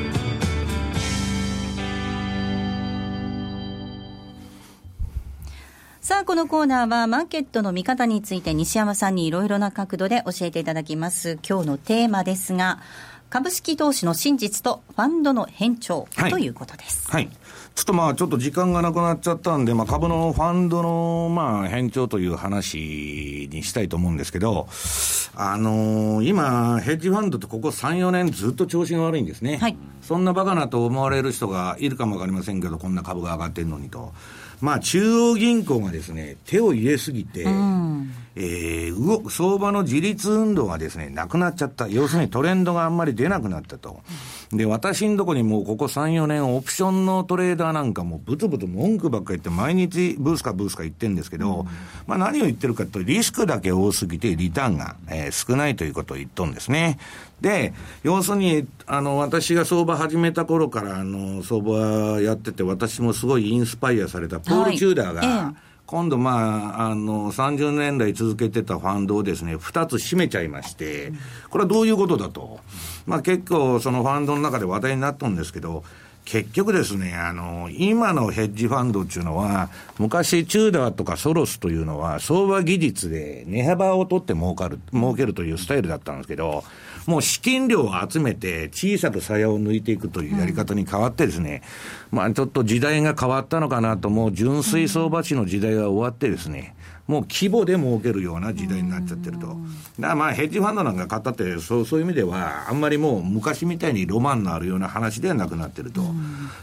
さあ、このコーナーはマーケットの見方について西山さんにいろいろな角度で教えていただきます。今日のテーマですが、株式投資の真実とファンドの変調、はい、ということです。はい。ちょっとまあ、ちょっと時間がなくなっちゃったんで、まあ、株のファンドの、まあ、変調という話にしたいと思うんですけど、あのー、今、ヘッジファンドってここ3、4年ずっと調子が悪いんですね。はい。そんなバカなと思われる人がいるかもわかりませんけど、こんな株が上がってるのにと。まあ、中央銀行がですね、手を入れすぎて、うん、えー、動く、相場の自立運動がですね、なくなっちゃった。要するにトレンドがあんまり出なくなったと。で、私んとこにもうここ3、4年、オプションのトレーダーなんかもブツブツ文句ばっかり言って、毎日ブースかブースか言ってるんですけど、うん、まあ何を言ってるかというと、リスクだけ多すぎてリターンが、えー、少ないということを言っとんですね。で、要するに、あの、私が相場始めた頃から、あの、相場やってて、私もすごいインスパイアされた、ポール・チューダーが、はい今度、まあ、あの、30年代続けてたファンドをですね、2つ閉めちゃいまして、これはどういうことだと。まあ結構、そのファンドの中で話題になったんですけど、結局ですね、あの、今のヘッジファンドっていうのは、昔、チューダーとかソロスというのは、相場技術で値幅を取って儲かる、儲けるというスタイルだったんですけど、もう資金量を集めて小さく鞘を抜いていくというやり方に変わってですね、うん、まあちょっと時代が変わったのかなと、もう純粋相場値の時代が終わってですね、もう規模で儲けるような時代になっちゃってると。だからまあヘッジファンドなんか買ったってそうそういう意味ではあんまりもう昔みたいにロマンのあるような話ではなくなってると。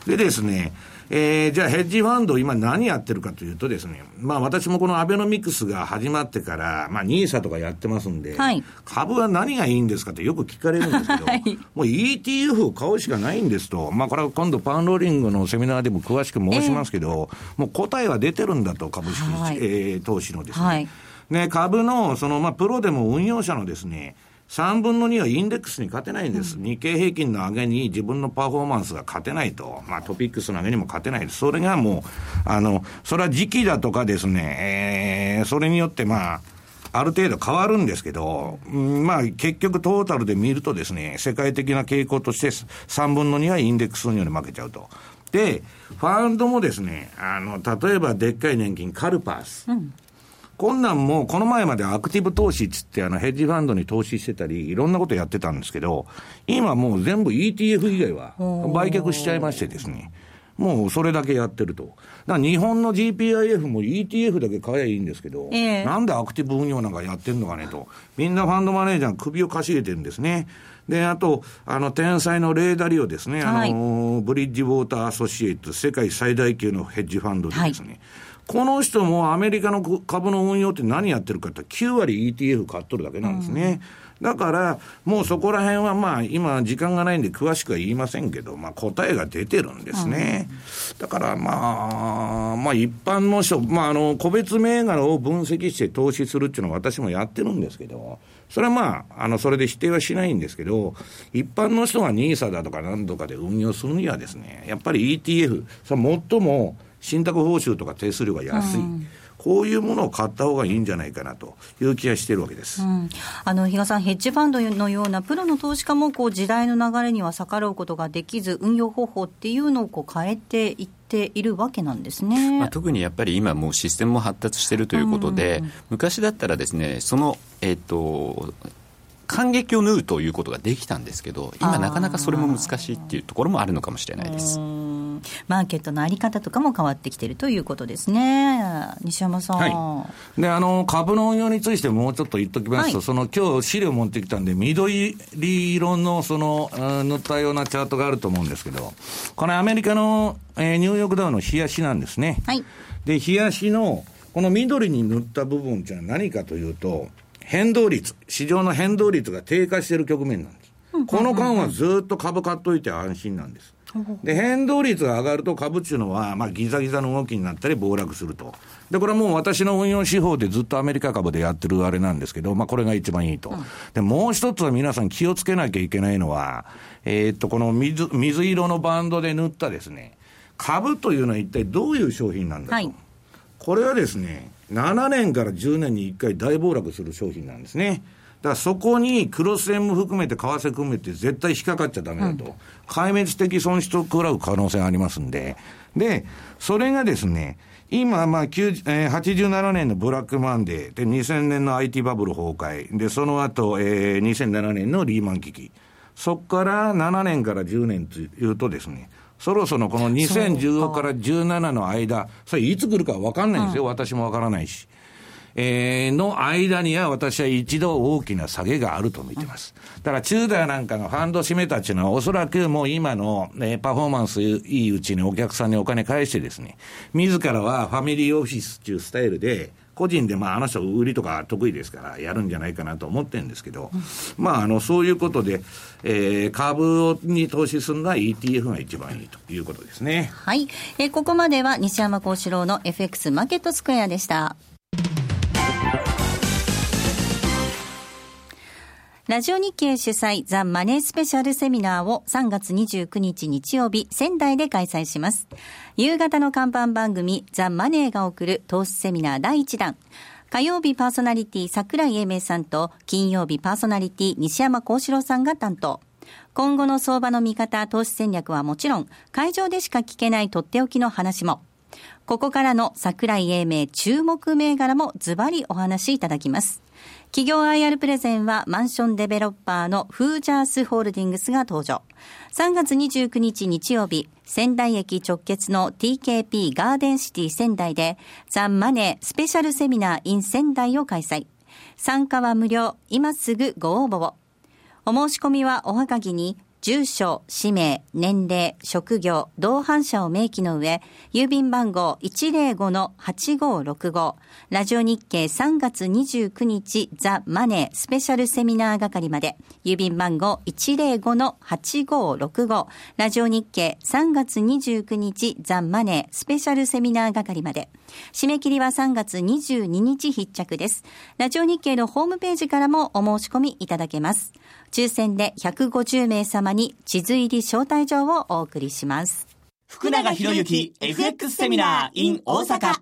でですね、えー、じゃあヘッジファンド今何やってるかというとですね、まあ私もこのアベノミクスが始まってから、まあ NISA とかやってますんで、はい、株は何がいいんですかってよく聞かれるんですけど、*laughs* はい、もう ETF を買うしかないんですと、まあこれは今度パウンローリングのセミナーでも詳しく申しますけど、えー、もう答えは出てるんだと、株式、はい、えー、投資のですね。はい、ね、株の、その、まあプロでも運用者のですね、3分の2はインデックスに勝てないんです。日経平均の上げに自分のパフォーマンスが勝てないと。まあトピックスの上げにも勝てないです。それがもう、あの、それは時期だとかですね、えー、それによってまあ、ある程度変わるんですけど、うん、まあ結局トータルで見るとですね、世界的な傾向として3分の2はインデックスにより負けちゃうと。で、ファンドもですね、あの、例えばでっかい年金カルパース。うんこんなんも、この前までアクティブ投資っつって、あの、ヘッジファンドに投資してたり、いろんなことやってたんですけど、今もう全部 ETF 以外は売却しちゃいましてですね、もうそれだけやってると。だから日本の GPIF も ETF だけ買えばいいんですけど、えー、なんでアクティブ運用なんかやってんのかねと。みんなファンドマネージャー首をかしげてるんですね。で、あと、あの、天才のレーダリオですね、あの、はい、ブリッジウォーターアソシエイト、世界最大級のヘッジファンドでですね、はいこの人もアメリカの株の運用って何やってるかって9割 ETF 買っとるだけなんですね。うん、だから、もうそこら辺はまあ、今時間がないんで詳しくは言いませんけど、まあ答えが出てるんですね。うん、だからまあ、まあ一般の人、まああの、個別銘柄を分析して投資するっていうのは私もやってるんですけど、それはまあ、あの、それで否定はしないんですけど、一般の人が NISA だとか何とかで運用するにはですね、やっぱり ETF、それ最も信託報酬とか手数料が安い。うん。こういうものを買った方がいいんじゃないかなという気がしてるわけです、うん、あの比嘉さん、ヘッジファンドのようなプロの投資家もこう時代の流れには逆らうことができず、運用方法っていうのをこう変えていっているわけなんですね、まあ、特にやっぱり今、もうシステムも発達しているということで、うん、昔だったらですね、その、えっ、ー、と、感激を縫うということができたんですけど、今、なかなかそれも難しいっていうところもあるのかもしれないです。マーケットのあり方とかも変わってきているということですね。西山さん。はい、で、あの、株の運用についてもうちょっと言っときますと、はい、その今日資料持ってきたんで、緑色のその、塗ったようなチャートがあると思うんですけど、このアメリカの、えー、ニューヨークダウの冷やしなんですね。はい。で、冷やしの、この緑に塗った部分っていうのは何かというと、変動率、市場の変動率が低下している局面なんです。この間はずっと株買っといて安心なんです。で、変動率が上がると株っていうのは、まあ、ギザギザの動きになったり暴落すると。で、これはもう私の運用手法でずっとアメリカ株でやってるあれなんですけど、まあ、これが一番いいと。で、もう一つは皆さん気をつけなきゃいけないのは、えー、っと、この水、水色のバンドで塗ったですね、株というのは一体どういう商品なんだと。はい、これはですね、7年から10年に1回大暴落する商品なんですね。だからそこにクロス円も含めて為替含めて絶対引っかかっちゃだめだと、うん、壊滅的損失を食らう可能性がありますんで、で、それがですね、今、まあ、えー、87年のブラックマンデー、で、2000年の IT バブル崩壊、で、その後、えー、2007年のリーマン危機。そこから7年から10年というとですね、そろそろこの2015から17の間、それいつ来るか分かんないんですよ、私も分からないし。えー、の間には私は一度大きな下げがあると見てます。だから中大なんかのファンド締めたちのはおそらくもう今の、ね、パフォーマンスいいうちにお客さんにお金返してですね、自らはファミリーオフィスっていうスタイルで、個人で、まあ、あの人、売りとか得意ですから、やるんじゃないかなと思ってるんですけど、まあ、あの、そういうことで、えー、株に投資するのは ETF が一番いいということですね。はい。えー、ここまでは西山幸四郎の FX マーケットスクエアでした。ラジオ日経主催ザ・マネースペシャルセミナーを3月29日日曜日仙台で開催します。夕方の看板番組ザ・マネーが送る投資セミナー第1弾。火曜日パーソナリティ桜井英明さんと金曜日パーソナリティ西山幸四郎さんが担当。今後の相場の見方、投資戦略はもちろん、会場でしか聞けないとっておきの話も。ここからの桜井英明注目銘柄もズバリお話しいただきます。企業 IR プレゼンはマンションデベロッパーのフージャースホールディングスが登場。3月29日日曜日、仙台駅直結の TKP ガーデンシティ仙台で、ザ・マネースペシャルセミナー in 仙台を開催。参加は無料、今すぐご応募を。お申し込みはおはがきに、住所、氏名、年齢、職業、同伴者を明記の上、郵便番号105-8565、ラジオ日経3月29日ザ・マネースペシャルセミナー係まで、郵便番号105-8565、ラジオ日経3月29日ザ・マネースペシャルセミナー係まで、締め切りは3月22日必着です。ラジオ日経のホームページからもお申し込みいただけます。抽選で150名様に地図入り招待状をお送りします。福永博之 FX セミナー in 大阪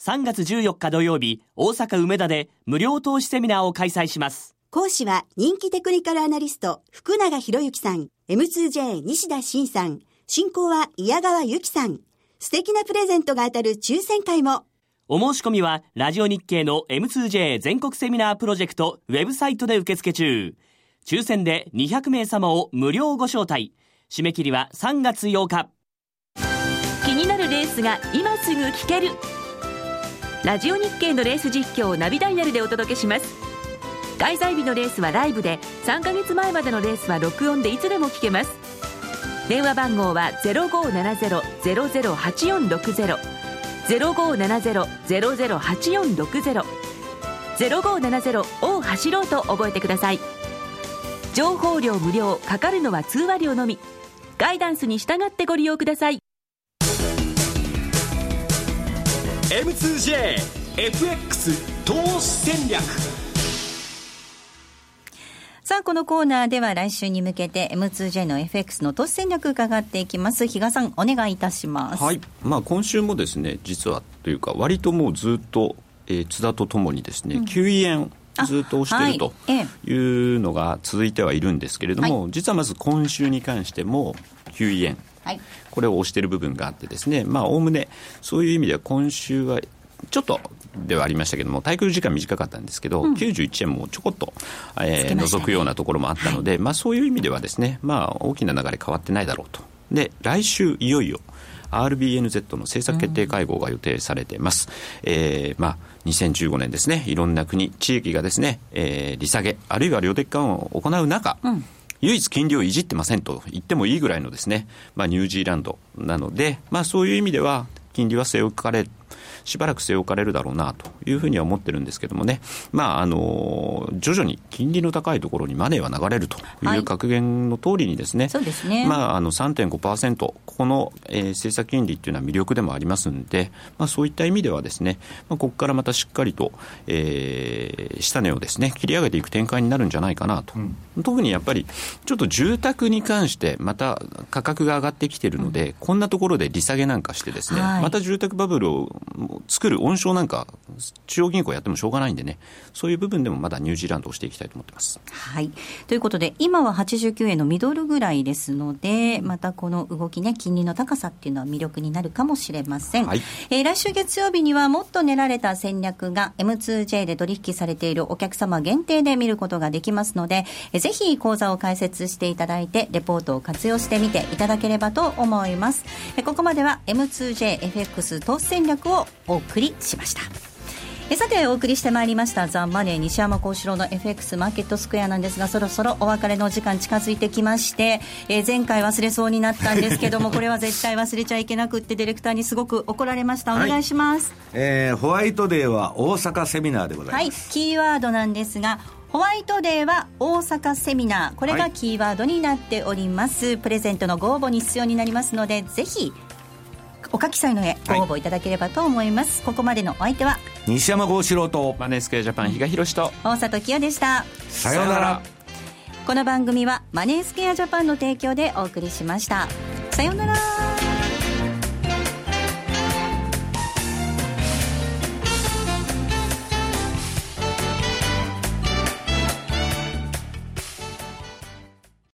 3月14日土曜日大阪梅田で無料投資セミナーを開催します。講師は人気テクニカルアナリスト福永博之さん。M2J 西田慎さん。進行は矢川由紀さん。素敵なプレゼントが当たる抽選会も。お申し込みはラジオ日経の M2J 全国セミナープロジェクトウェブサイトで受付中抽選で200名様を無料ご招待。締め切りは3月8日。気になるレースが今すぐ聞ける。ラジオ日経のレース実況をナビダイヤルでお届けします。開催日のレースはライブで3ヶ月前までのレースは録音でいつでも聞けます。電話番号は0570-008460 0570-008460 0570を走ろうと覚えてください。情報量無料かかるのは通話料のみガイダンスに従ってご利用ください M2JFX 投資戦略さあ、このコーナーでは来週に向けて M2J の FX の投資戦略伺っていきます。比嘉さん、お願いいたします。はい。まあ、今週もですね、実はというか、割ともうずっと、えー、津田とともにですね、うん、9円ずっと押しているというのが続いてはいるんですけれども、はい、実はまず今週に関しても9円、はい、これを押している部分があってですねまあおおむねそういう意味では今週はちょっとではありましたけども、滞空時間短かったんですけど、うん、91円もちょこっと、えー、覗くようなところもあったので、はい、まあ、そういう意味ではですね、まあ、大きな流れ変わってないだろうと。で、来週いよいよ、RBNZ の政策決定会合が予定されています。うん、えー、まあ、2015年ですね、いろんな国、地域がですね、えー、利下げ、あるいは量的緩和を行う中、うん唯一金利をいじってませんと言ってもいいぐらいのですね、まあ、ニュージーランドなので、まあ、そういう意味では金利は据え置かれしばらく据え置かれるだろうなというふうには思ってるんですけどもね、まあ、あの徐々に金利の高いところにマネーは流れるという格言の通りにですね、そうですね、まあ、あの3.5%、ここの、えー、政策金利っていうのは魅力でもありますんで、まあ、そういった意味ではですね、まあ、ここからまたしっかりと、えー、下値をですね、切り上げていく展開になるんじゃないかなと。うん、特にやっぱり、ちょっと住宅に関してまた価格が上がってきてるので、うん、こんなところで利下げなんかしてですね、はい、また住宅バブルを作る温床なんか、中央銀行やってもしょうがないんでね、そういう部分でもまだニュージーランドをしていきたいと思ってます。はい。ということで、今は89円のミドルぐらいですので、またこの動きね、金利の高さっていうのは魅力になるかもしれません。はい、えー、来週月曜日にはもっと練られた戦略が M2J で取引されているお客様限定で見ることができますので、えー、ぜひ講座を開設していただいて、レポートを活用してみていただければと思います。えー、ここまでは M2JFX 投資戦略をお送りしました。えさてお送りしてまいりましたザ・マネー西山幸四郎の FX マーケットスクエアなんですがそろそろお別れの時間近づいてきまして、えー、前回忘れそうになったんですけども *laughs* これは絶対忘れちゃいけなくってディレクターにすごく怒られました。お願いします、はい、えー、ホワイトデーは大阪セミナーでございます。はいキーワードなんですがホワイトデーは大阪セミナー。これがキーワードになっております、はい、プレゼントのご応募に必要になりますのでぜひお書き添えの上ご応募いただければと思います、はい、ここまでのお相手は西山豪志郎とマネースクエアジャパン比嘉宏と。大里清でした。さようなら。この番組はマネースクエアジャパンの提供でお送りしました。さようなら